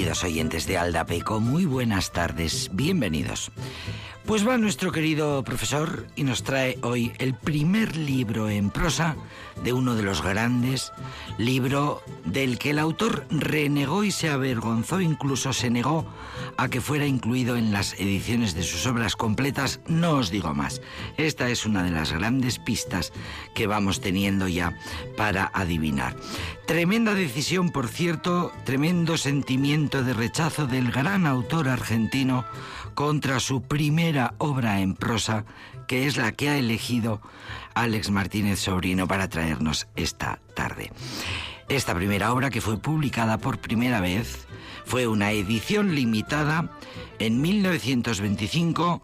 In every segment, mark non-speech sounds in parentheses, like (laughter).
Queridos oyentes de Aldapeco, muy buenas tardes, bienvenidos. Pues va nuestro querido profesor y nos trae hoy el primer libro en prosa de uno de los grandes, libro del que el autor renegó y se avergonzó, incluso se negó a que fuera incluido en las ediciones de sus obras completas, no os digo más. Esta es una de las grandes pistas que vamos teniendo ya para adivinar. Tremenda decisión, por cierto, tremendo sentimiento de rechazo del gran autor argentino contra su primera obra en prosa, que es la que ha elegido Alex Martínez Sobrino para traernos esta tarde. Esta primera obra, que fue publicada por primera vez, fue una edición limitada en 1925,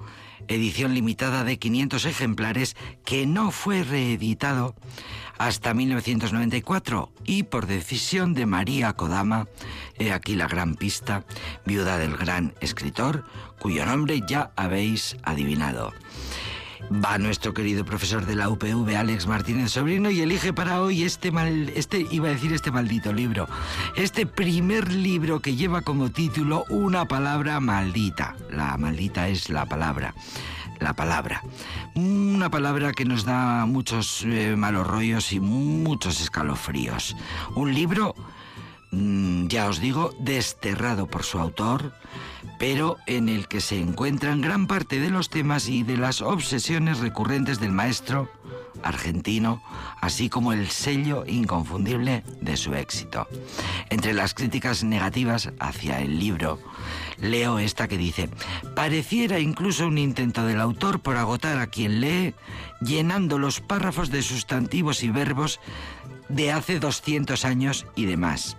edición limitada de 500 ejemplares, que no fue reeditado hasta 1994 y por decisión de María Kodama, he aquí la gran pista, viuda del gran escritor, cuyo nombre ya habéis adivinado. Va nuestro querido profesor de la UPV, Alex Martínez Sobrino, y elige para hoy este mal, este, iba a decir este maldito libro, este primer libro que lleva como título una palabra maldita. La maldita es la palabra la palabra. Una palabra que nos da muchos eh, malos rollos y muchos escalofríos. Un libro, ya os digo, desterrado por su autor, pero en el que se encuentran gran parte de los temas y de las obsesiones recurrentes del maestro argentino, así como el sello inconfundible de su éxito. Entre las críticas negativas hacia el libro, leo esta que dice, pareciera incluso un intento del autor por agotar a quien lee, llenando los párrafos de sustantivos y verbos de hace 200 años y demás.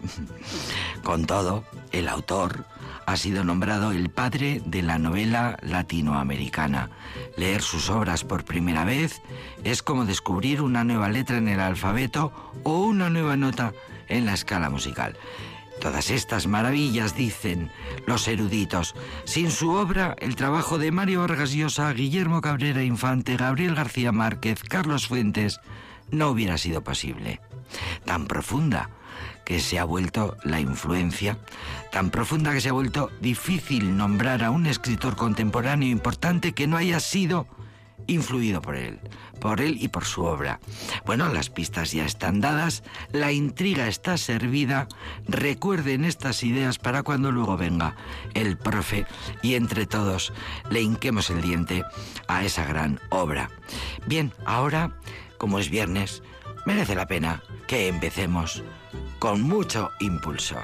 (laughs) Con todo, el autor ha sido nombrado el padre de la novela latinoamericana. Leer sus obras por primera vez es como descubrir una nueva letra en el alfabeto o una nueva nota en la escala musical. Todas estas maravillas, dicen los eruditos. Sin su obra, el trabajo de Mario Vargas Llosa, Guillermo Cabrera Infante, Gabriel García Márquez, Carlos Fuentes, no hubiera sido posible. Tan profunda que se ha vuelto la influencia, tan profunda que se ha vuelto difícil nombrar a un escritor contemporáneo importante que no haya sido influido por él, por él y por su obra. Bueno, las pistas ya están dadas, la intriga está servida, recuerden estas ideas para cuando luego venga el profe y entre todos le hinquemos el diente a esa gran obra. Bien, ahora, como es viernes, merece la pena que empecemos con mucho impulso.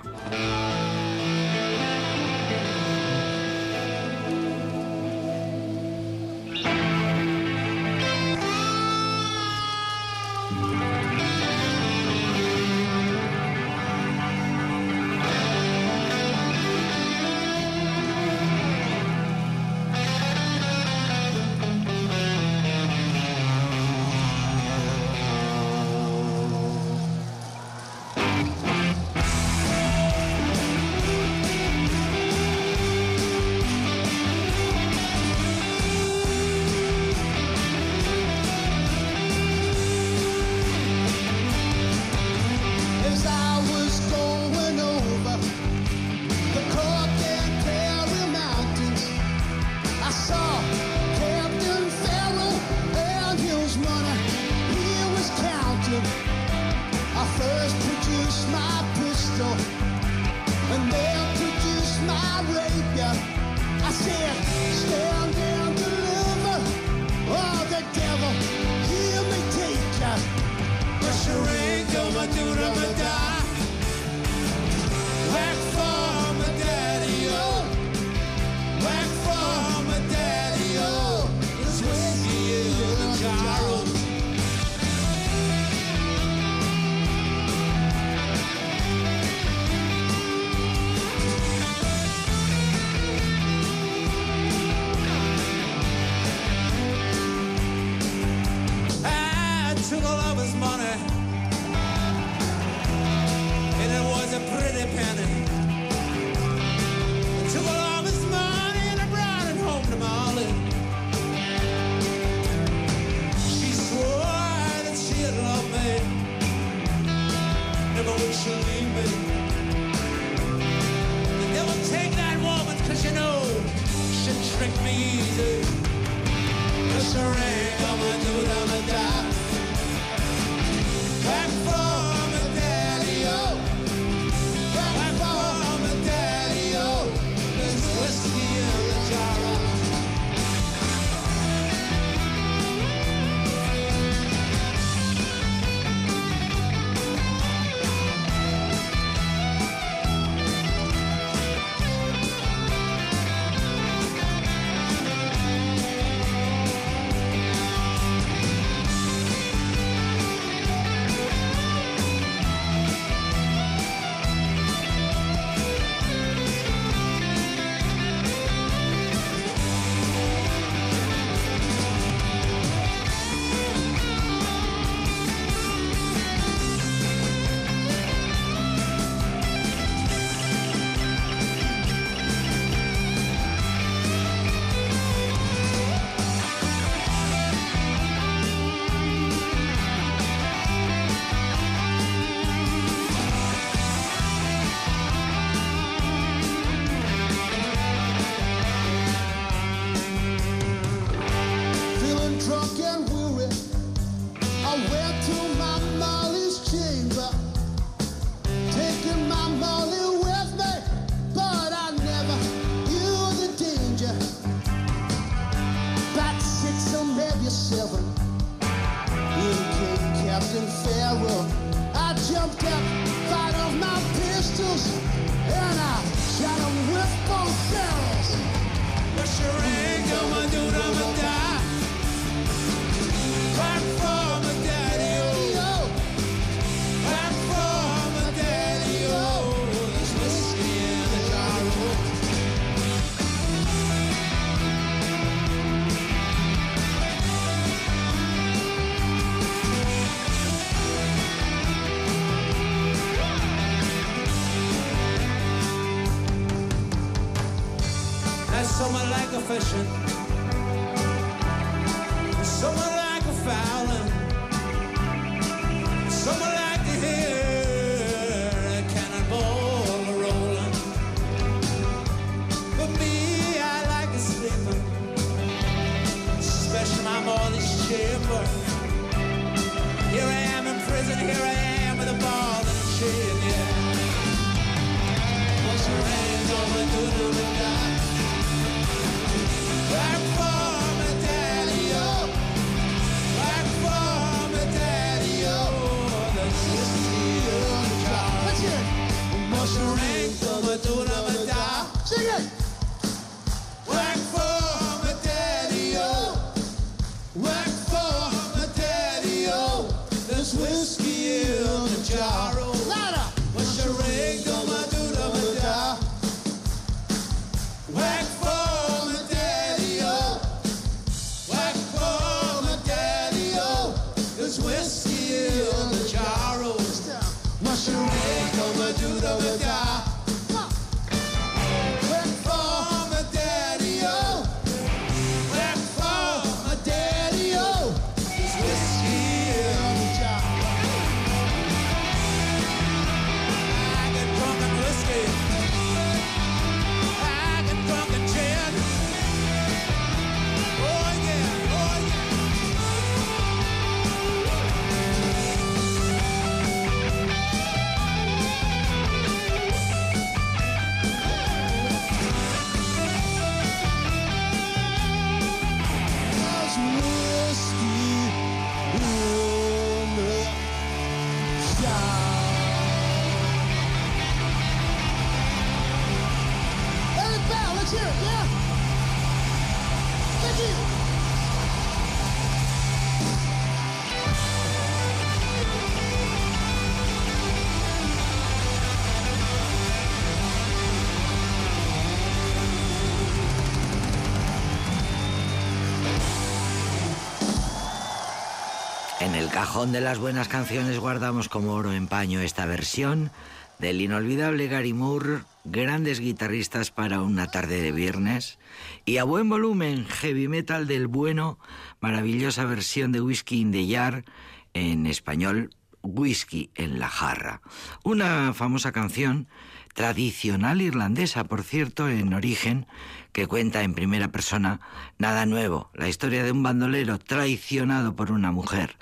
Cajón de las buenas canciones guardamos como oro en paño esta versión del inolvidable Gary Moore, grandes guitarristas para una tarde de viernes, y a buen volumen, heavy metal del bueno, maravillosa versión de Whiskey in the Jar, en español, Whisky en la jarra. Una famosa canción tradicional irlandesa, por cierto, en origen, que cuenta en primera persona nada nuevo, la historia de un bandolero traicionado por una mujer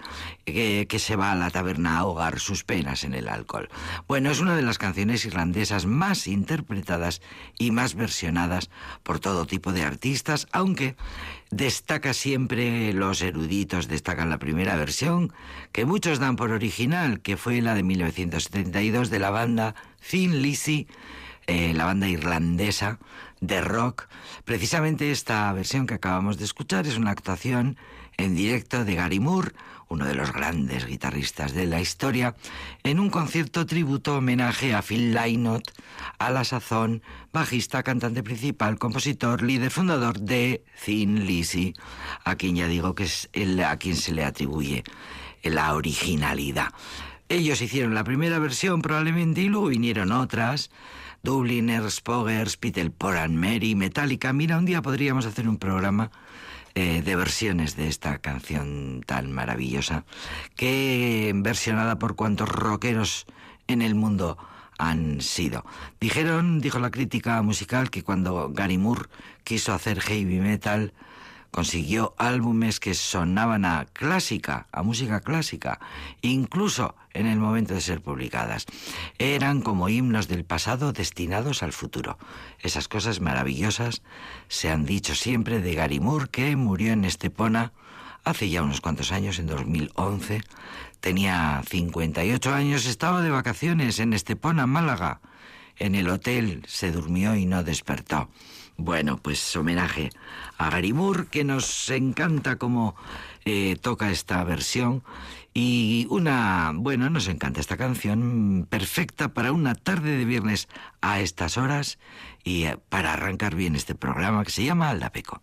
que, que, se va a la taberna a ahogar sus penas en el alcohol. Bueno, es una de las canciones irlandesas más interpretadas y más versionadas por todo tipo de artistas, aunque destaca siempre los eruditos, destacan la primera versión, que muchos dan por original, que fue la de 1972 de la banda Thin Lizzy, eh, la banda irlandesa de rock. Precisamente esta versión que acabamos de escuchar es una actuación en directo de Gary Moore, uno de los grandes guitarristas de la historia, en un concierto tributo homenaje a Phil Lynott, a la sazón, bajista, cantante principal, compositor, líder fundador de Thin Lizzy, a quien ya digo que es el a quien se le atribuye la originalidad. Ellos hicieron la primera versión probablemente y luego vinieron otras. Dubliners, Poggers, Peter Poran, Mary, Metallica. Mira, un día podríamos hacer un programa eh, de versiones de esta canción tan maravillosa, que versionada por cuantos rockeros en el mundo han sido. Dijeron, dijo la crítica musical, que cuando Gary Moore quiso hacer heavy metal, consiguió álbumes que sonaban a clásica, a música clásica, incluso en el momento de ser publicadas. Eran como himnos del pasado destinados al futuro. Esas cosas maravillosas se han dicho siempre de Gary Moore, que murió en Estepona hace ya unos cuantos años, en 2011. Tenía 58 años, estaba de vacaciones en Estepona, Málaga. En el hotel se durmió y no despertó. Bueno, pues homenaje a Gary Moore, que nos encanta cómo eh, toca esta versión. Y una, bueno, nos encanta esta canción, perfecta para una tarde de viernes a estas horas y eh, para arrancar bien este programa que se llama Aldapeco.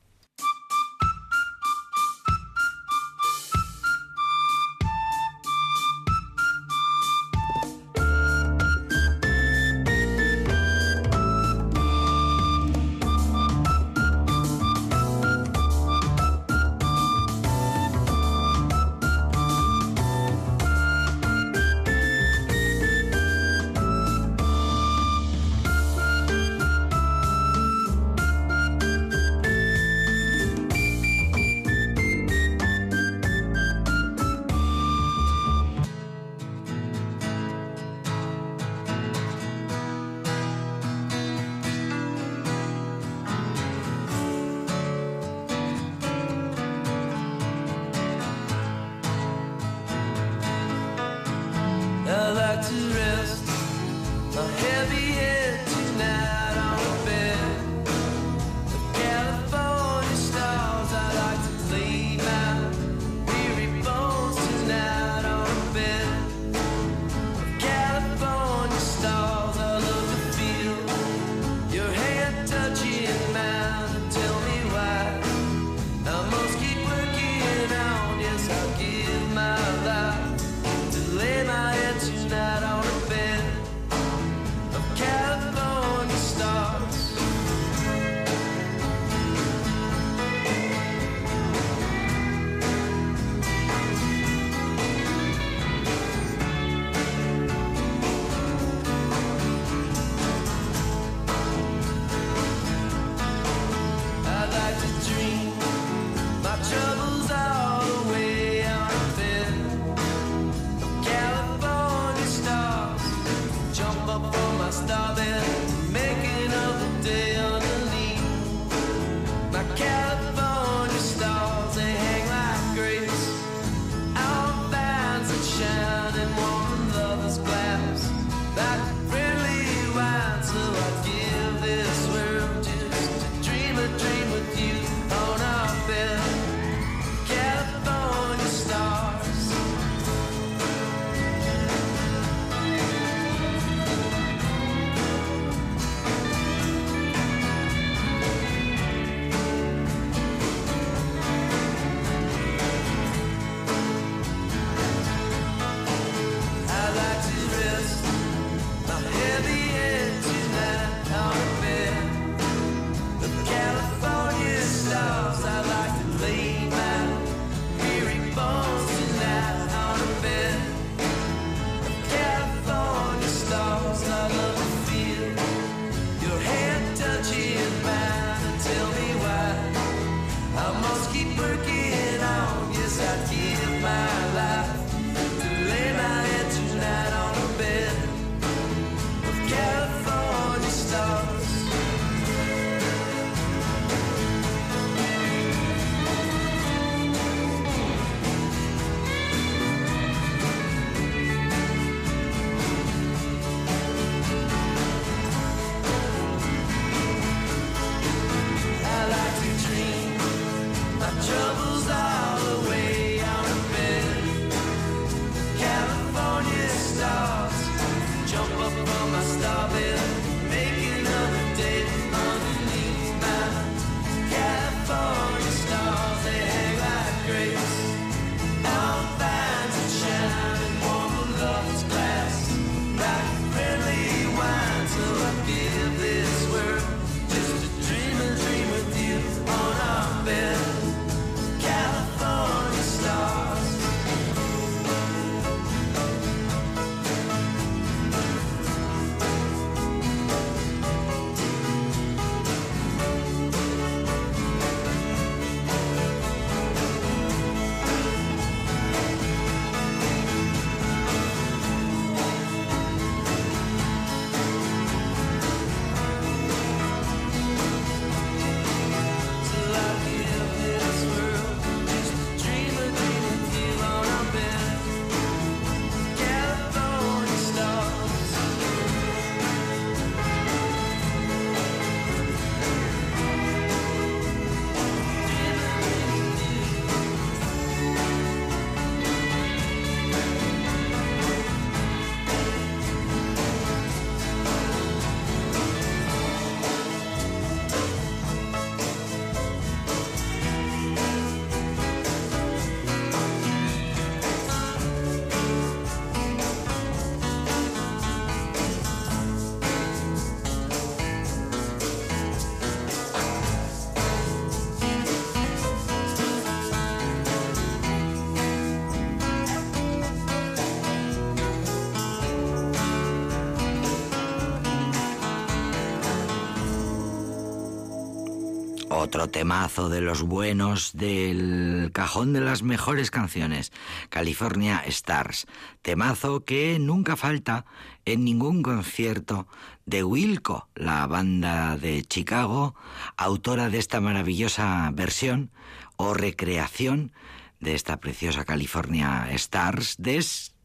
Otro temazo de los buenos del cajón de las mejores canciones, California Stars. Temazo que nunca falta en ningún concierto de Wilco, la banda de Chicago, autora de esta maravillosa versión o recreación de esta preciosa California Stars de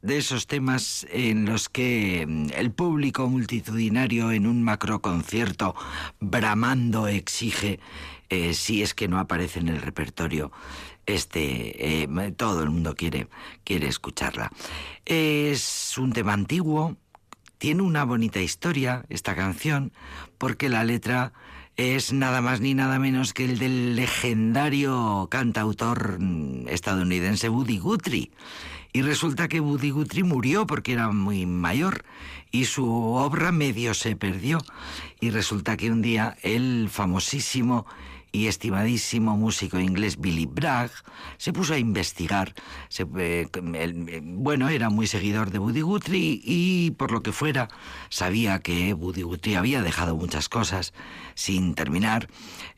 de esos temas en los que mm, el público multitudinario en un macroconcierto bramando exige eh, si es que no aparece en el repertorio este eh, todo el mundo quiere quiere escucharla es un tema antiguo tiene una bonita historia esta canción porque la letra es nada más ni nada menos que el del legendario cantautor mm, estadounidense Woody Guthrie. Y resulta que Woody Guthrie murió porque era muy mayor y su obra medio se perdió. Y resulta que un día el famosísimo y estimadísimo músico inglés Billy Bragg se puso a investigar. Eh, eh, bueno, era muy seguidor de Woody Guthrie y por lo que fuera sabía que Woody Guthrie había dejado muchas cosas sin terminar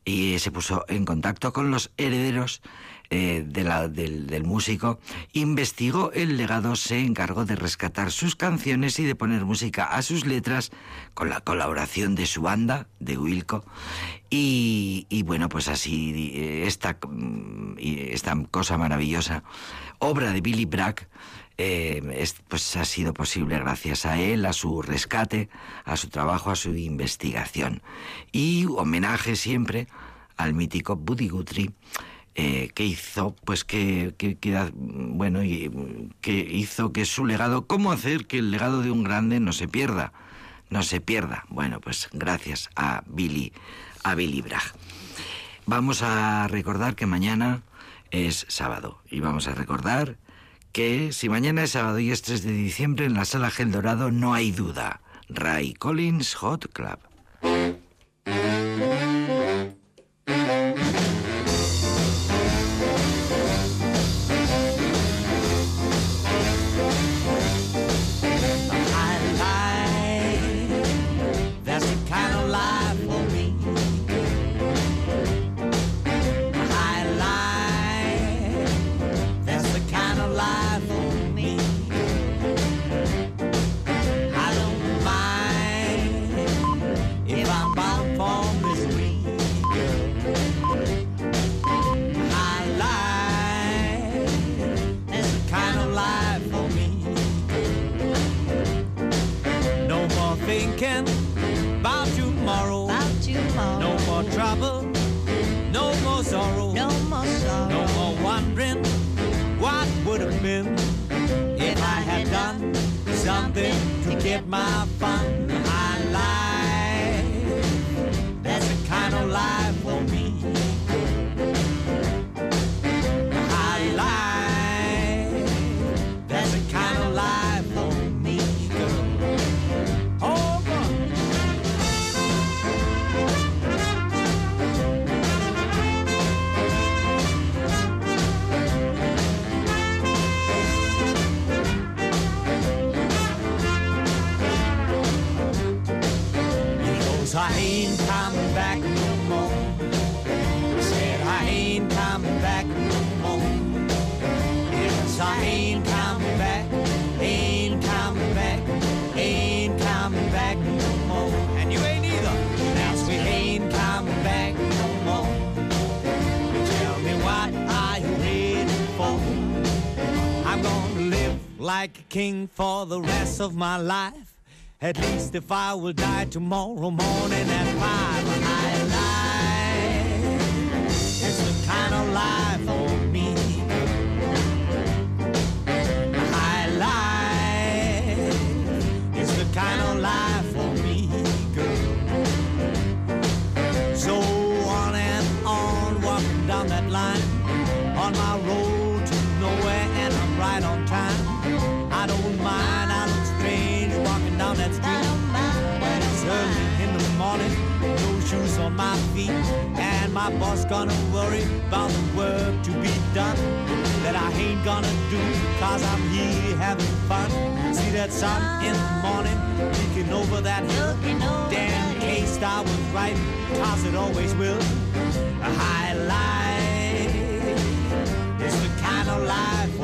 y se puso en contacto con los herederos eh, de la- del, del músico, investigó el legado, se encargó de rescatar sus canciones y de poner música a sus letras con la colaboración de su banda, de Wilco. Y, bueno, pues así eh, esta, mm, esta cosa maravillosa, obra de Billy Bragg, eh, es- pues ha sido posible gracias a él, a su rescate, a su trabajo, a su investigación. Y homenaje siempre al mítico Buddy Guthrie, eh, que hizo, pues que, que, bueno, y, que hizo que su legado, ¿cómo hacer que el legado de un grande no se pierda? No se pierda. Bueno, pues gracias a Billy, a Billy Bragg. Vamos a recordar que mañana es sábado y vamos a recordar que si mañana es sábado y es 3 de diciembre en la sala Gel Dorado no hay duda. Ray Collins Hot Club. King for the rest of my life. At least if I will die tomorrow morning at five, feet, and my boss gonna worry about the work to be done that I ain't gonna do, cause I'm here having fun. See that sun in the morning, peeking over that hill. Damn case I was right, cause it always will. A high life is the kind of life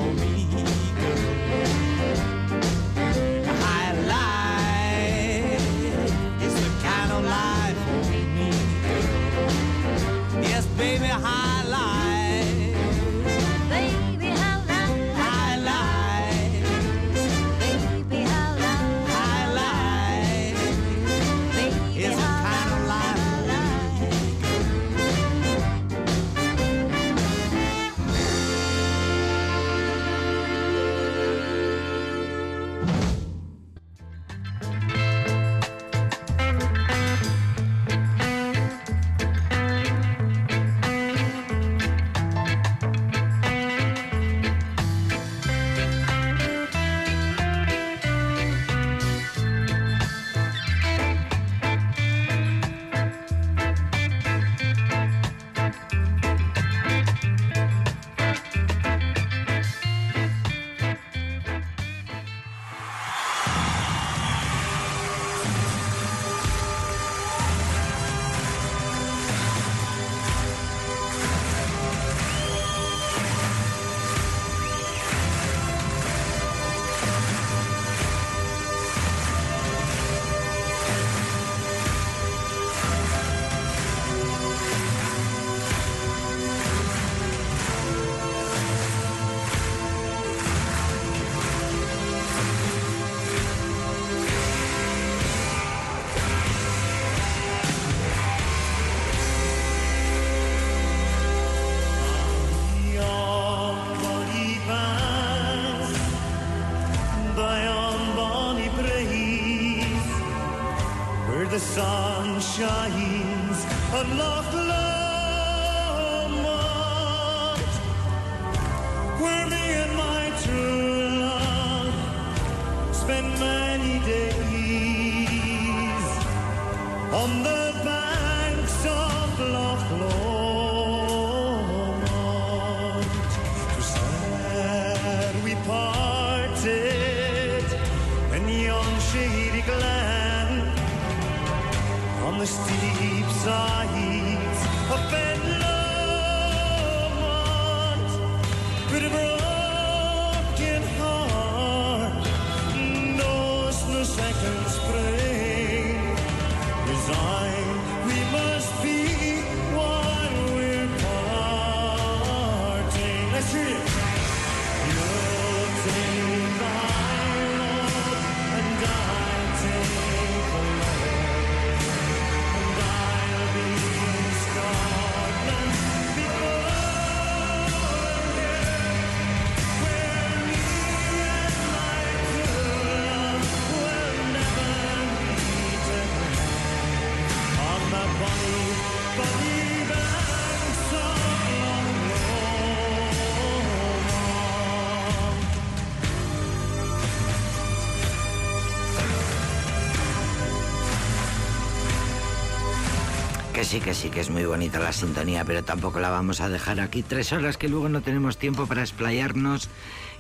sí, que sí, que es muy bonita la sintonía, pero tampoco la vamos a dejar aquí tres horas que luego no tenemos tiempo para explayarnos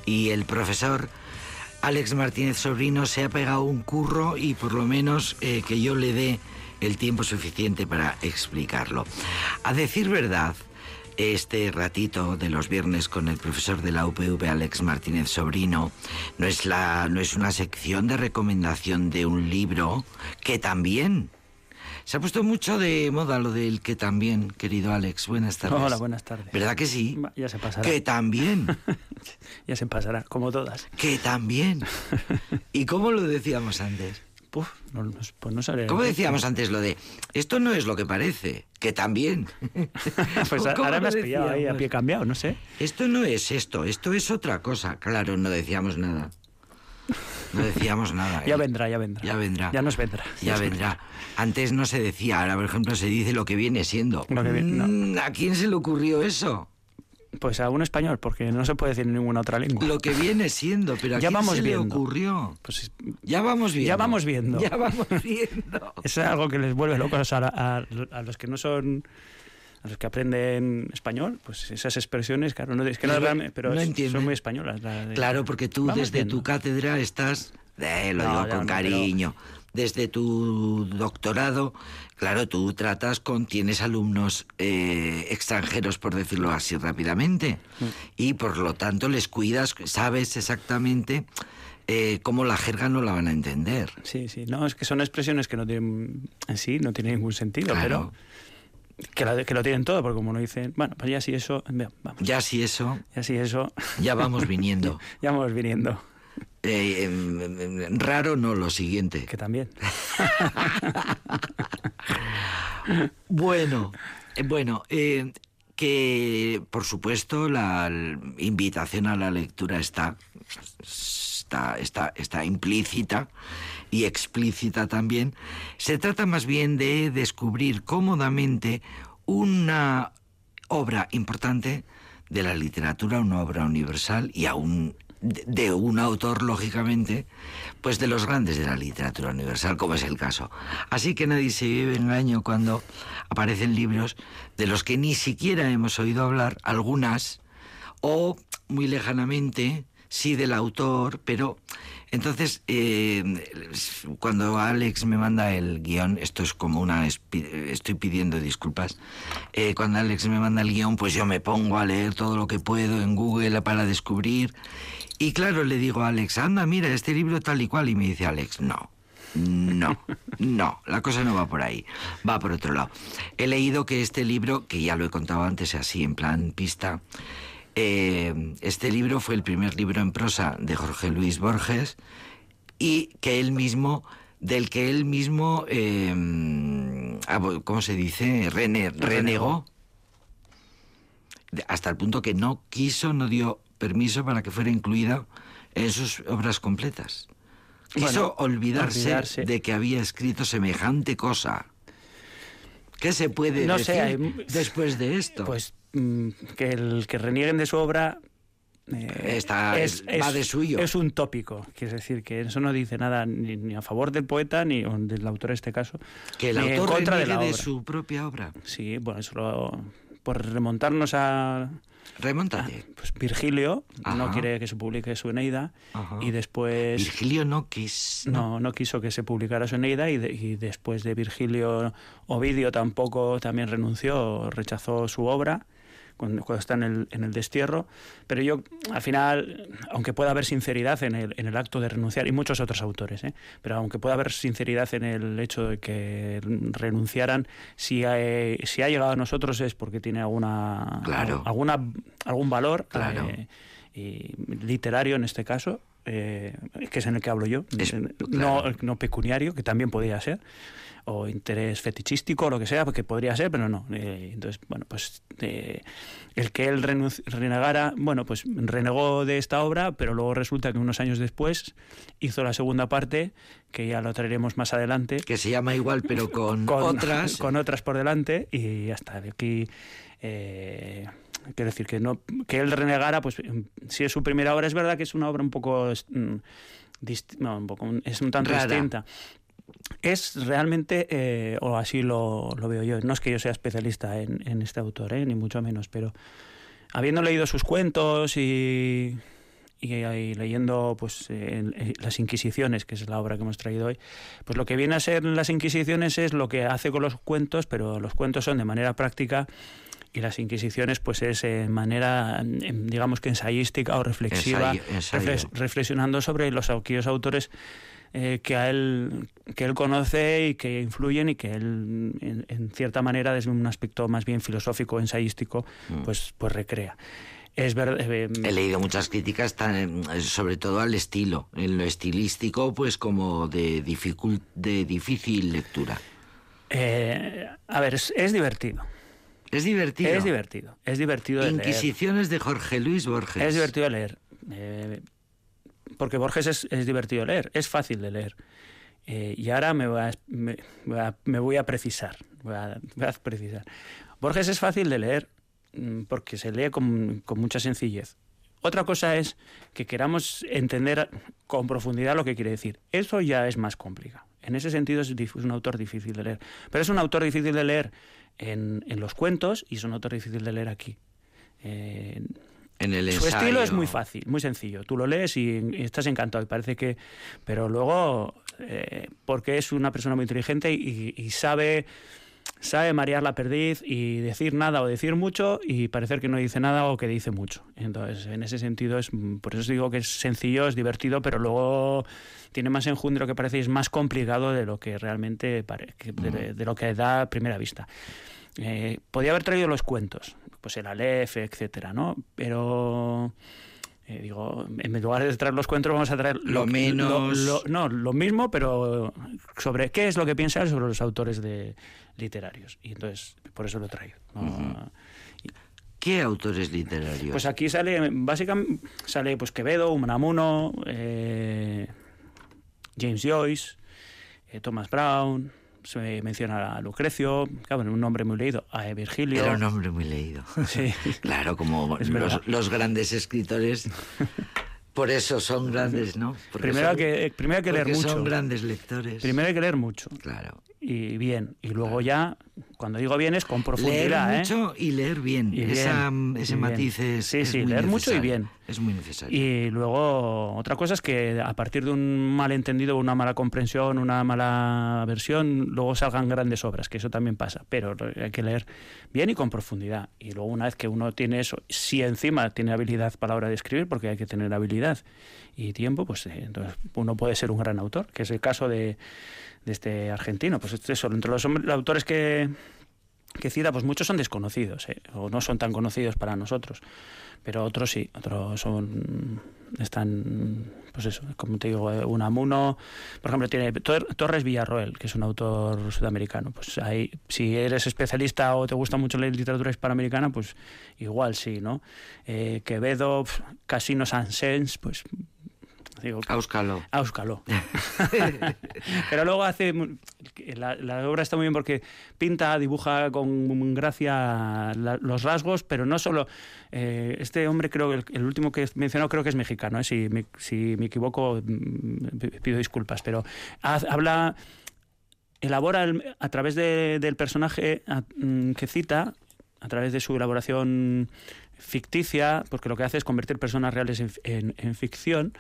y el profesor Alex Martínez Sobrino se ha pegado un curro y por lo menos eh, que yo le dé el tiempo suficiente para explicarlo. A decir verdad, este ratito de los viernes con el profesor de la UPV Alex Martínez Sobrino no es la no es una sección de recomendación de un libro que también se ha puesto mucho de moda lo del que también, querido Alex. Buenas tardes. Hola, buenas tardes. ¿Verdad que sí? Ya se pasará. Que también, (laughs) ya se pasará, como todas. que también. (laughs) ¿Y cómo lo decíamos antes? Puf, no, pues no sale. ¿Cómo decíamos antes lo de esto no es lo que parece? Que también. (laughs) Pues ¿Cómo ahora me has pillado ahí a pie cambiado, no sé. Esto no es esto, esto es otra cosa. Claro, no decíamos nada. No decíamos nada. Ya ¿eh? vendrá, ya vendrá. Ya vendrá. Ya nos vendrá. Ya vendrá. Antes no se decía, ahora por ejemplo se dice lo que viene siendo. Lo que viene- no. Mm, ¿A quién se le ocurrió eso? Pues a un español, porque no se puede decir en ninguna otra lengua. Lo que viene siendo, pero ¿a Ya quién vamos se viendo. le ocurrió? Pues (laughs) Ya vamos viendo. (laughs) Ya vamos viendo. Ya vamos viendo. es algo que les vuelve locos a, a- a los que no son. A los que aprenden español, pues esas expresiones, claro, no, es que no, No, pero es- son muy españolas. la de- Claro, porque tú desde viendo. tu cátedra estás, eh, lo digo con pero- cariño, desde tu doctorado, claro, tú tratas con, tienes alumnos eh, extranjeros, por decirlo así rápidamente, Mm. y por lo tanto les cuidas, sabes exactamente eh, cómo la jerga no la van a entender. Sí, sí. No, es que son expresiones que no tienen en sí, no tienen ningún sentido, Claro. pero que, la- que lo tienen todo, porque como no dicen, bueno, pues ya sí eso, vamos, Ya si eso, ya sí eso, ya vamos viniendo. (laughs) ya vamos viniendo, Eh, em, em, em, raro no lo siguiente. que también. (laughs) Bueno, eh, bueno, eh, que por supuesto la invitación a la lectura está, está, está, está implícita y explícita también. Se trata más bien de descubrir cómodamente una obra importante de la literatura, una obra universal y aún de un autor, lógicamente, pues de los grandes de la literatura universal, como es el caso. Así que nadie se vive engaño cuando aparecen libros de los que ni siquiera hemos oído hablar, algunas, o muy lejanamente, sí del autor, pero entonces eh, cuando Alex me manda el guion, esto es como una, estoy pidiendo disculpas, eh, cuando Alex me manda el guion, pues yo me pongo a leer todo lo que puedo en Google para descubrir. Y claro, le digo a Alex, anda, mira, este libro tal y cual, y me dice Alex, no. No, no, la cosa no va por ahí, va por otro lado. He leído que este libro, que ya lo he contado antes así en plan pista, eh, este libro fue el primer libro en prosa de Jorge Luis Borges y que él mismo, del que él mismo, eh, ¿cómo se dice? Rene- renegó. Hasta el punto que no quiso, no dio permiso para que fuera incluida en sus obras completas. Quiso Bueno, olvidarse, olvidarse. de que había escrito semejante cosa. ¿Qué se puede No decir sé, hay- después de esto? Pues que el que renieguen de su obra eh, Está- va de suyo. Es un tópico, quiere decir que eso no dice nada ni, ni a favor del poeta ni del autor en este caso. que el ni en autor contra de reniegue la de, su propia obra. Sí, bueno, eso lo- por remontarnos a Remóntate. pues Virgilio, no quiere que se publique su Eneida Ajá. y después Virgilio no quis. no, no quiso que se publicara su Eneida y, de- y después de Virgilio Ovidio tampoco también renunció, rechazó su obra cuando, cuando está en el, en el destierro. Pero yo, al final, aunque pueda haber sinceridad en el, en el acto de renunciar, y muchos otros autores, ¿eh? pero aunque pueda haber sinceridad en el hecho de que renunciaran, si ha, si ha llegado a nosotros es porque tiene alguna, Claro. alguna algún valor. Claro. eh, y literario en este caso, eh, que es en el que hablo yo, Es- no, claro. no pecuniario, que también podría ser, o interés fetichístico, o lo que sea, porque podría ser, pero no. Eh, entonces, bueno, pues eh, el que él renegara, bueno, pues renegó de esta obra, pero luego resulta que unos años después hizo la segunda parte, que ya lo traeremos más adelante, Que se llama igual, pero con, (laughs) con otras. con otras por delante y ya está. De aquí, eh, quiero decir que no que él renegara, pues mm, si es su primera obra, es verdad que es una obra un poco, mm, no, un poco es un tanto Rara. distinta. Es realmente, eh, o así lo, lo veo yo, no es que yo sea especialista en, en este autor, eh, ni mucho menos, pero habiendo leído sus cuentos y, y, y leyendo pues eh, las Inquisiciones, que es la obra que hemos traído hoy, pues lo que viene a ser las Inquisiciones es lo que hace con los cuentos, pero los cuentos son de manera práctica y las Inquisiciones pues es en manera, em, digamos que ensayística o reflexiva, Ensayo- ensayo. reflex- reflexionando sobre los aquellos autores eh, que a él que él conoce y que influyen y que él en, en cierta manera desde un aspecto más bien filosófico ensayístico pues pues recrea es verdad eh, He leído muchas críticas, tan, eh, sobre todo al estilo. En lo estilístico, pues como de, dificul- de difícil lectura. eh, a ver es, es divertido Es divertido. es divertido es divertido de leer. Inquisiciones de Jorge Luis Borges. Es divertido de leer. eh, porque Borges es, es divertido de leer, es fácil de leer. Eh, y ahora me voy, a, me, voy a- me voy a precisar. Voy a, voy a precisar. Borges es fácil de leer mm, porque se lee con, con mucha sencillez. Otra cosa es que queramos entender con profundidad lo que quiere decir. Eso ya es más complicado. En ese sentido es un autor difícil de leer. Pero es un autor difícil de leer en, en los cuentos y es un autor difícil de leer aquí. Eh, En el su ensayo. estilo es muy fácil, muy sencillo. Tú lo lees y, y estás encantado y parece que... Pero luego, eh, porque es una persona muy inteligente y, y sabe, sabe marear la perdiz y decir nada o decir mucho y parecer que no dice nada o que dice mucho. Entonces, en ese sentido, es por eso digo que es sencillo, es divertido, pero luego tiene más enjundro que parece y es más complicado de lo que realmente de lo que da a primera vista. Eh, podía haber traído los cuentos, pues el Aleph, etcétera, ¿no? Pero eh, digo, en lugar de traer los cuentos vamos a traer Lo menos- lo- no, lo mismo, pero sobre qué es lo que piensa él sobre los autores de literarios. Y entonces, por eso lo traigo. ¿no? ¿Qué autores literarios? Pues aquí sale, básicamente, sale pues Quevedo, Unamuno, eh, James Joyce, eh, Thomas Brown, se menciona a Lucrecio, claro, un nombre muy leído, a Virgilio. Era un hombre muy leído. Sí. (laughs) claro, como los, los grandes escritores. Por eso son grandes, ¿no? Porque Primero son- que- primero hay que leer mucho. Son grandes lectores. Primero hay que leer mucho Claro. y bien, y luego ya, cuando digo bien es con profundidad, leer ¿eh? mucho y leer bien. Y Esa- bien, ese y bien. matiz es, Sí, es sí, muy leer mucho y bien. Es muy necesario. Y luego, otra cosa es que a partir de un malentendido, una mala comprensión, una mala versión, luego salgan grandes obras, que eso también pasa. Pero hay que leer bien y con profundidad. Y luego, una vez que uno tiene eso, si encima tiene habilidad para la hora de escribir, porque hay que tener habilidad y tiempo, pues eh, entonces uno puede ser un gran autor, que es el caso de, de este argentino. Pues es eso, entre los hombres- autores que, que cita, pues muchos son desconocidos, ¿eh? o no son tan conocidos para nosotros, pero otros sí, otros son están, pues eso, como te digo, eh, Unamuno, por ejemplo, tiene Tor- Torres Villarroel, que es un autor sudamericano, pues ahí, si eres especialista o te gusta mucho la literatura hispanoamericana, pues igual sí, ¿no? Eh, Quevedo, Casino Sansens, pues Digo, Áuscalo. Áuscalo. (laughs) (laughs) Pero luego hace. La, la obra está muy bien porque pinta, dibuja con gracia la- los rasgos, pero no solo. eh, este hombre, creo que el, el último que mencionó, creo que es mexicano. eh, Si, me, si me equivoco, mm, pido disculpas. Pero ha- habla. Elabora el- a través de- del personaje a- mm, que cita, a través de su elaboración ficticia, porque lo que hace es convertir personas reales en, en- en ficción,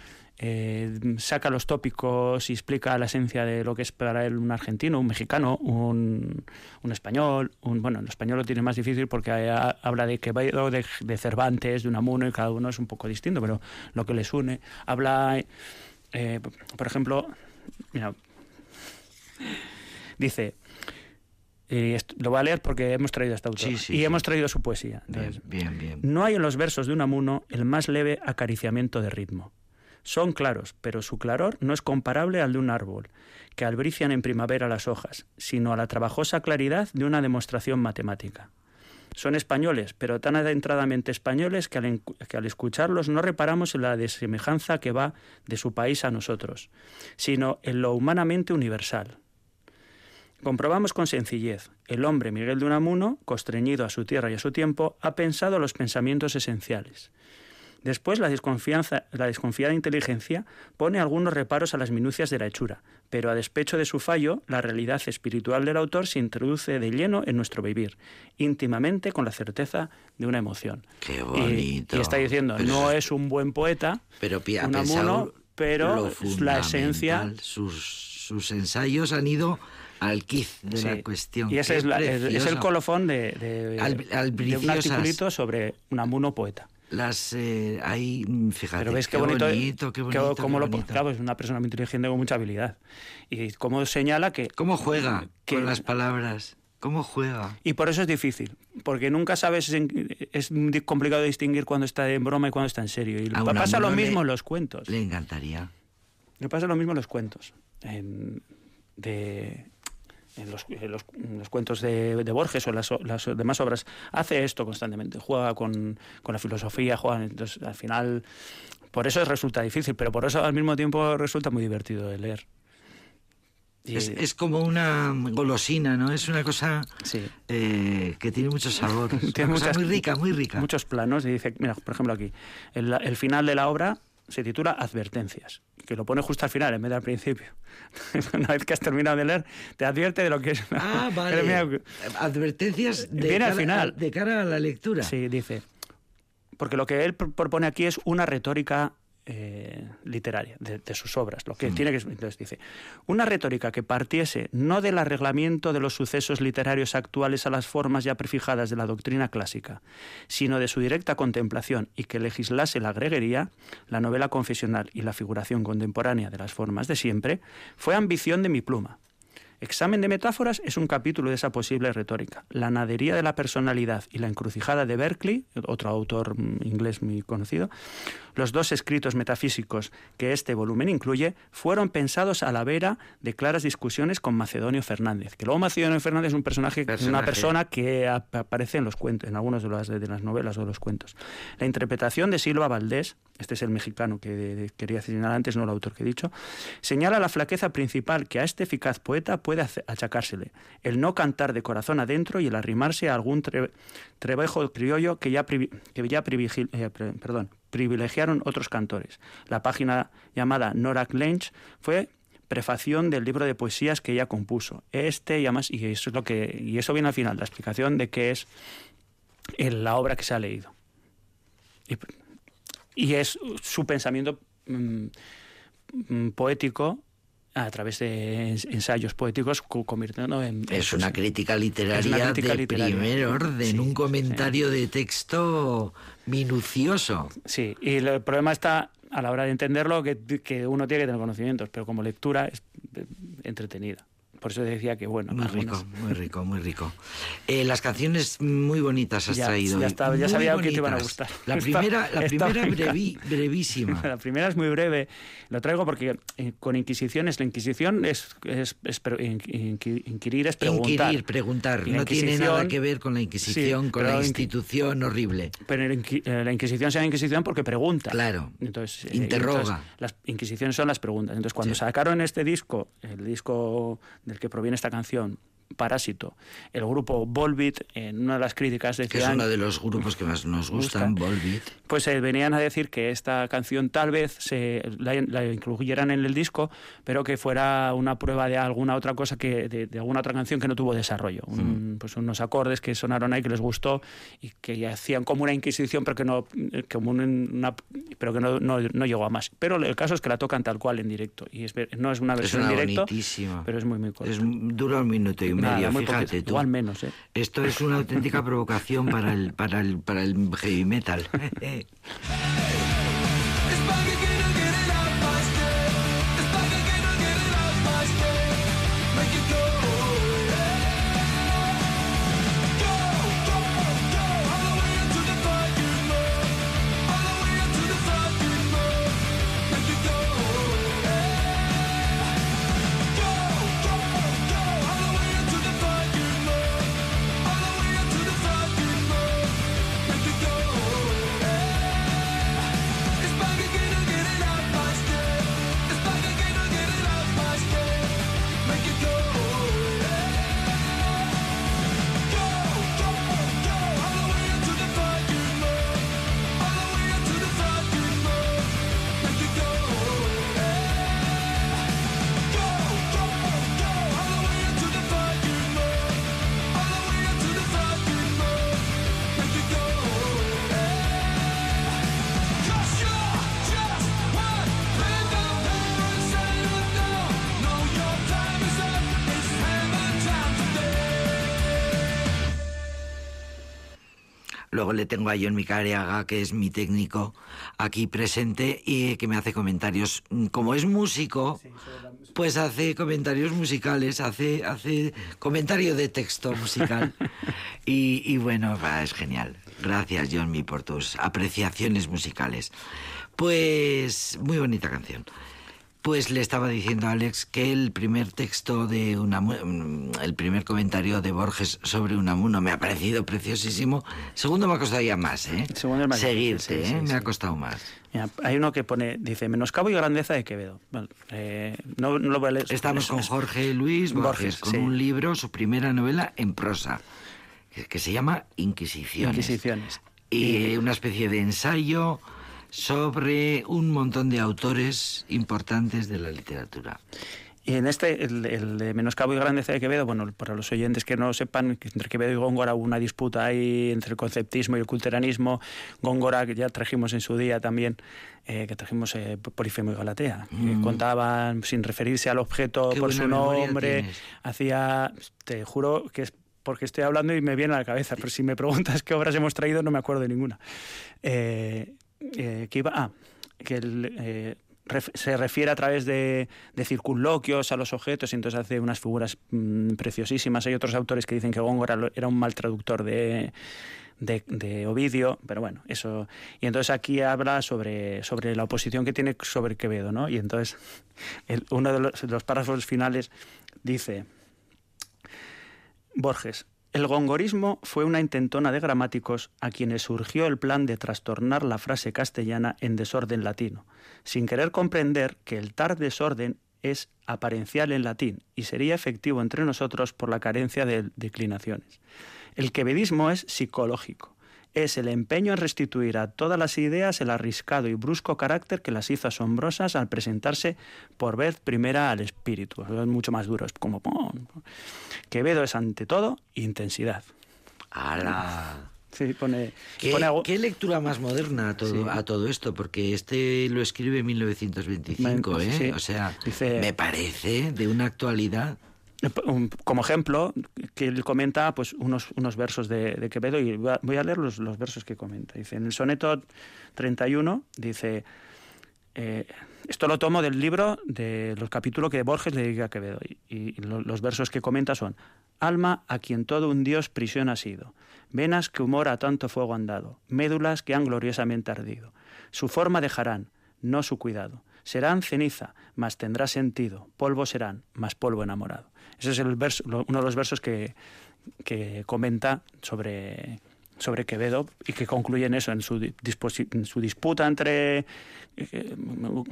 eh, saca los tópicos y explica la esencia de lo que es para él un argentino, un mexicano, un, un español. Un, bueno, el español lo tiene más difícil porque ha- habla de Quevedo, de, de Cervantes, de Unamuno, y cada uno es un poco distinto, pero lo que les une. Habla, eh, por ejemplo, mira, dice... y lo voy a leer porque hemos traído a este autor Sí, sí, y sí. hemos traído su poesía. Bien, Entonces, bien, bien. no hay en los versos de Unamuno el más leve acariciamiento de ritmo. Son claros, pero su claror no es comparable al de un árbol, que albrician en primavera las hojas, sino a la trabajosa claridad de una demostración matemática. Son españoles, pero tan adentradamente españoles que al, que al escucharlos no reparamos en la desemejanza que va de su país a nosotros, sino en lo humanamente universal. Comprobamos con sencillez, el hombre Miguel de Unamuno, constreñido a su tierra y a su tiempo, ha pensado los pensamientos esenciales. Después, la, desconfianza, la desconfiada inteligencia pone algunos reparos a las minucias de la hechura, pero a despecho de su fallo, la realidad espiritual del autor se introduce de lleno en nuestro vivir, íntimamente con la certeza de una emoción. Qué bonito. Y, está diciendo, Pero no es un buen poeta, Pero pero la esencia- sus ensayos han ido al quiz de Sí. la cuestión. Y ese es, la- es- es el colofón de, de- Al- de un articulito sobre Unamuno poeta. Las eh, ahí, mm, fíjate. Pero ves qué, qué bonito, bonito, qué bonito, cómo qué lo, bonito. claro, es una persona muy inteligente con mucha habilidad. Y cómo señala que... ¿Cómo juega que- con las palabras? ¿Cómo juega? Y por eso es difícil, porque nunca sabes, es complicado distinguir cuando está en broma y cuando está en serio. Y A pa- pasa lo Unamuno le- mismo en los cuentos. Le encantaría. Me pasa lo mismo en los cuentos. En, de, en los, en los- en los cuentos de, de Borges o las, las demás obras. Hace esto constantemente. Juega con, con la filosofía, juega. Entonces, al final. Por eso resulta difícil, pero por eso al mismo tiempo resulta muy divertido de leer. Y- Es, es como una golosina, ¿no? Es una cosa sí. eh, que tiene mucho sabor. Es (laughs) Tiene una cosa muchas- muy rica, muy rica. muchos planos y dice, mira, por ejemplo aquí, el, el final de la obra se titula Advertencias, que lo pone justo al final en vez de al principio. (laughs) Una vez que has terminado de leer, te advierte de lo que es. Ah, mira, (laughs) vale. Advertencias de Viene al cara, final. de cara a la lectura. Sí, dice. Porque lo que él pro- propone aquí es una retórica eh, literaria de, de sus obras. Lo que Mm. tiene que entonces dice una retórica que partiese no del arreglamiento de los sucesos literarios actuales a las formas ya prefijadas de la doctrina clásica, sino de su directa contemplación y que legislase la greguería, la novela confesional y la figuración contemporánea de las formas de siempre, fue ambición de mi pluma. Examen de metáforas es un capítulo de esa posible retórica. La nadería de la personalidad y la encrucijada de Berkeley, otro autor mm, inglés muy conocido, los dos escritos metafísicos que este volumen incluye, fueron pensados a la vera de claras discusiones con Macedonio Fernández. Que luego Macedonio Fernández es un personaje, Personaje. una persona que ap- aparece en los cuentos, en algunas de las, de las novelas o de los cuentos. La interpretación de Silva Valdés, este es el mexicano que quería señalar antes, no el autor que he dicho, señala la flaqueza principal que a este eficaz poeta puede achacársele, el no cantar de corazón adentro y el arrimarse a algún tre- trebejo criollo que ya, que ya eh, privilegiaron otros cantores. La página llamada Norak Lench fue prefación del libro de poesías que ella compuso. Este y además, y eso es lo que, y eso viene al final, la explicación de qué es la obra que se ha leído. Y, y es su pensamiento mm, mm, poético a través de ens- ensayos poéticos co- convirtiendo en... Es una crítica literaria es una crítica de literaria. primer orden, Sí, un comentario de texto minucioso. Sí, y el problema está a la hora de entenderlo que, que uno tiene que tener conocimientos, pero como lectura es entretenida. Por eso decía que bueno. Muy algunas- rico, muy rico, (laughs) muy rico. Eh, las canciones muy bonitas has Ya- traído. ya estaba- ya sabía que te iban a bonitas. gustar. La (laughs) Está- primera, la está primera bien. brevi- brevísima. (laughs) La primera es muy breve. Lo traigo porque eh, con Inquisiciones, la Inquisición es, es, es inqui- inqui- inquirir, es preguntar. Inquirir, preguntar. La No tiene nada que ver con la Inquisición, Sí, con la inqui- institución horrible. Pero la inqui- eh, la Inquisición se llama Inquisición porque pregunta. Claro. Entonces, eh, Interroga. entonces, las Inquisiciones son las preguntas. Entonces, cuando Sí. sacaron este disco, el disco del que proviene esta canción, Parásito, el grupo Volbeat, en una de las críticas Que es decían... uno de los grupos que más nos gustan, Gusta. Volbeat. pues eh, venían a decir que esta canción tal vez se la, la incluyeran en el disco, pero que fuera una prueba de alguna otra cosa que de, de alguna otra canción que no tuvo desarrollo, Hmm. Un- pues unos acordes que sonaron ahí que les gustó y que hacían como una inquisición, pero que no como un- una, pero que no, no, no llegó a más. Pero el caso es que la tocan tal cual en directo y es no es una Es versión una en directo, pero es muy muy corta. Es, dura un minuto y Nada, muy fíjate poquito, tú. igual menos, ¿eh? Esto es una auténtica provocación para el, para el, para el heavy metal. (laughs) Luego le tengo a John Micariaga, que es mi técnico aquí presente y que me hace comentarios. Mm, Como es músico, pues hace comentarios musicales, hace, hace comentario de texto musical. (laughs) y, y bueno, es genial. Gracias, Johnny, por tus apreciaciones musicales. Pues muy bonita canción. Pues le estaba diciendo a Alex que el primer texto de Unamuno, el primer comentario de Borges sobre Unamuno me ha parecido preciosísimo. Segundo me ha costado ya más, ¿eh? Segundo más Seguirte, sí, ¿eh? sí, me ha costado más. Mira, hay uno que pone, dice, menoscabo y grandeza de Quevedo. Bueno, eh, no, no lo voy a leer. Estamos Es- con Jorge Luis Borges, Borges, con un libro, su primera novela en prosa, que, que se llama Inquisiciones. Inquisiciones. Y una especie de ensayo sobre un montón de autores importantes de la literatura. Y en este, el, el de Menoscabo y Grandeza de Quevedo, bueno, para los oyentes que no sepan, que entre Quevedo y Góngora hubo una disputa ahí entre el conceptismo y el culteranismo. Góngora, que ya trajimos en su día también, eh, que trajimos eh, Polifemo y Galatea, que contaban sin referirse al objeto Mm. Qué por su nombre, hacía, te juro que es porque estoy hablando y me viene a la cabeza, pero si me preguntas qué obras hemos traído, no me acuerdo de ninguna. Eh, eh, que iba, ah, que eh, se refiere a través de, de circunloquios a los objetos y entonces hace unas figuras mm, preciosísimas. Hay otros autores que dicen que Góngora era un mal traductor de, de, Ovidio, pero bueno, eso. Y entonces aquí habla sobre, sobre la oposición que tiene sobre Quevedo, ¿no? Y entonces (laughs) uno de los párrafos finales dice... Borges. El gongorismo fue una intentona de gramáticos a quienes surgió el plan de trastornar la frase castellana en desorden latino, sin querer comprender que el tar desorden es aparencial en latín y sería efectivo entre nosotros por la carencia de declinaciones. El quevedismo es psicológico, es el empeño en restituir a todas las ideas el arriscado y brusco carácter que las hizo asombrosas al presentarse por vez primera al espíritu. Es mucho más duro, es como... ¡pum! Quevedo es ante todo intensidad. ¡Hala! Sí, pone... ¿Qué, pone algo- qué lectura más moderna a todo, Sí. a todo esto? Porque este lo escribe en 1925, ¿eh? Sí. O sea, Dice- me parece de una actualidad. Como ejemplo, que él comenta pues, unos, unos versos de, Quevedo y voy a, leer los, los versos que comenta. Dice, en el soneto 31 dice, Eh, esto lo tomo del libro de los capítulos que Borges le dedica a Quevedo. Y, y lo- los versos que comenta son: Alma a quien todo un dios prisión ha sido, venas que humor a tanto fuego han dado, médulas que han gloriosamente ardido. Su forma dejarán, no su cuidado. Serán ceniza, mas tendrá sentido. Polvo serán, mas polvo enamorado. Ese es el verso, uno de los versos que, que comenta sobre, sobre Quevedo y que concluye en eso, en su, en su disputa entre eh,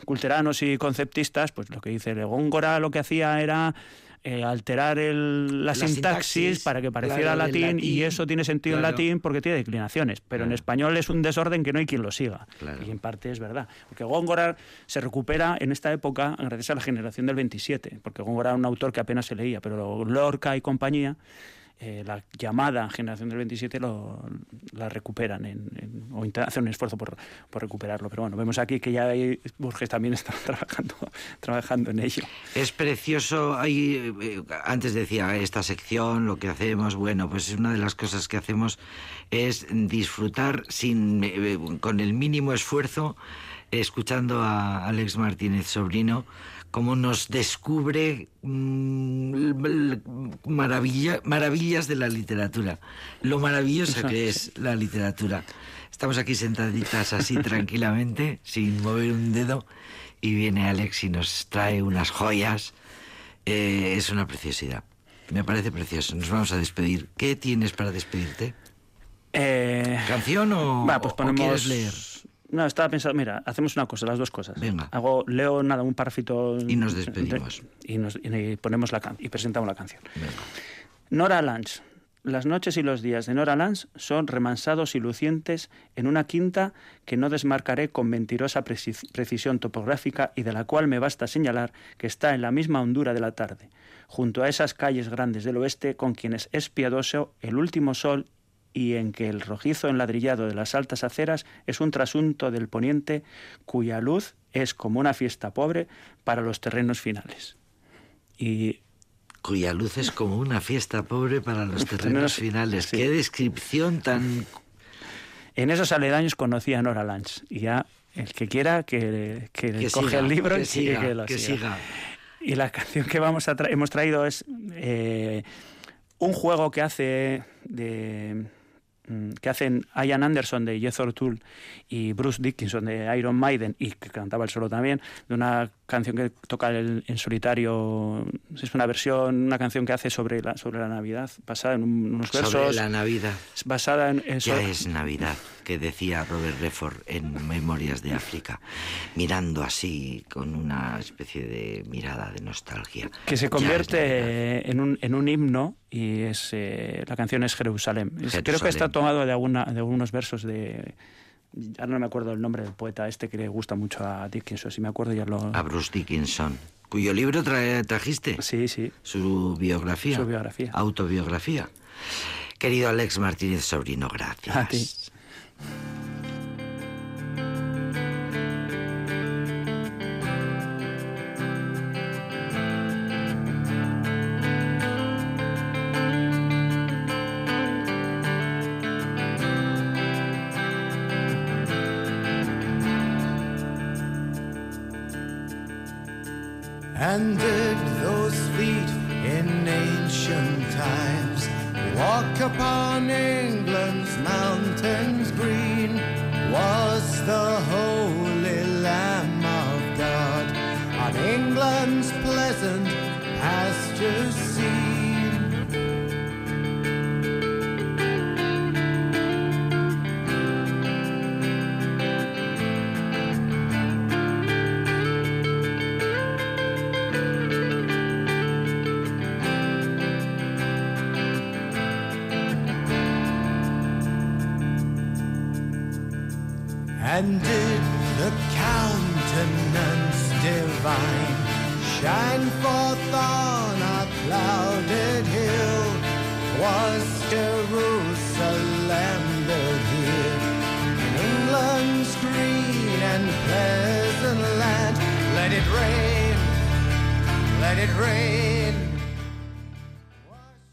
culteranos y conceptistas, pues lo que dice Góngora lo que hacía era eh, alterar el- la, La sintaxis, sintaxis, para que pareciera claro, latín, y eso tiene sentido claro. en latín porque tiene declinaciones, pero en español es un desorden que no hay quien lo siga. Y en parte es verdad. Porque Góngora se recupera en esta época gracias a la generación del 27, porque Góngora era un autor que apenas se leía, pero Lorca y compañía, eh, la llamada generación del 27 lo, la recuperan en, en- o hacen un esfuerzo por, por recuperarlo. Pero bueno, vemos aquí que ya hay, Borges también está (laughs) trabajando, trabajando en ello. Es precioso, hay, eh, antes decía, esta sección, lo que hacemos, bueno, pues es una de las cosas que hacemos es disfrutar sin, eh, con el mínimo esfuerzo, escuchando a Alex Martínez Sobrino, cómo nos descubre mm, maravilla, maravillas de la literatura, lo maravillosa que es la literatura. Estamos aquí sentaditas así tranquilamente, (laughs) sin mover un dedo, y viene Alex y nos trae unas joyas. Eh, es una preciosidad. Me parece precioso. Nos vamos a despedir. ¿Qué tienes para despedirte? Eh, ¿Canción o, Va, pues o ponemos... quieres leer? No, estaba pensando, mira, hacemos una cosa, las dos cosas. Venga. Hago, leo nada, un párrafito. Y nos despedimos. Y, nos, y ponemos la can- y presentamos la canción. Venga. Nora Lange. Las noches y los días de Nora Lange son remansados y lucientes en una quinta que no desmarcaré con mentirosa preci- precisión topográfica y de la cual me basta señalar que está en la misma hondura de la tarde, junto a esas calles grandes del oeste con quienes es piadoso el último sol y en que el rojizo enladrillado de las altas aceras es un trasunto del poniente cuya luz es como una fiesta pobre para los terrenos finales. Y Cuya luz es como una fiesta pobre para los terrenos finales. sí. Qué descripción tan... En esos aledaños conocí a Nora Lange y ya el que quiera que, que, Que coge siga, el libro que y siga, que lo siga. siga. Y la canción que vamos a tra- hemos traído es eh, un juego que hace de que hacen Ian Anderson de Jethro Tull y Bruce Dickinson de Iron Maiden y que cantaba el solo también de una canción que toca el- en solitario es una versión una canción que hace sobre la sobre la Navidad basada en un- unos Sobre versos la Navidad. basada en, en Ya so- es Navidad, que decía Robert Redford en Memorias de África, mirando así con una especie de mirada de nostalgia. que se Ya convierte en un, en un himno y es eh, la canción es Jerusalén. Creo que está tomado de, alguna, de algunos versos de... Ahora no me acuerdo el nombre del poeta este que le gusta mucho a Dickinson, si me acuerdo ya lo... A Bruce Dickinson, cuyo libro trae- trajiste. Sí, sí. Su biografía. Su biografía. Autobiografía. Querido Alex Martínez Sobrino, gracias. A ti. Mm-hmm.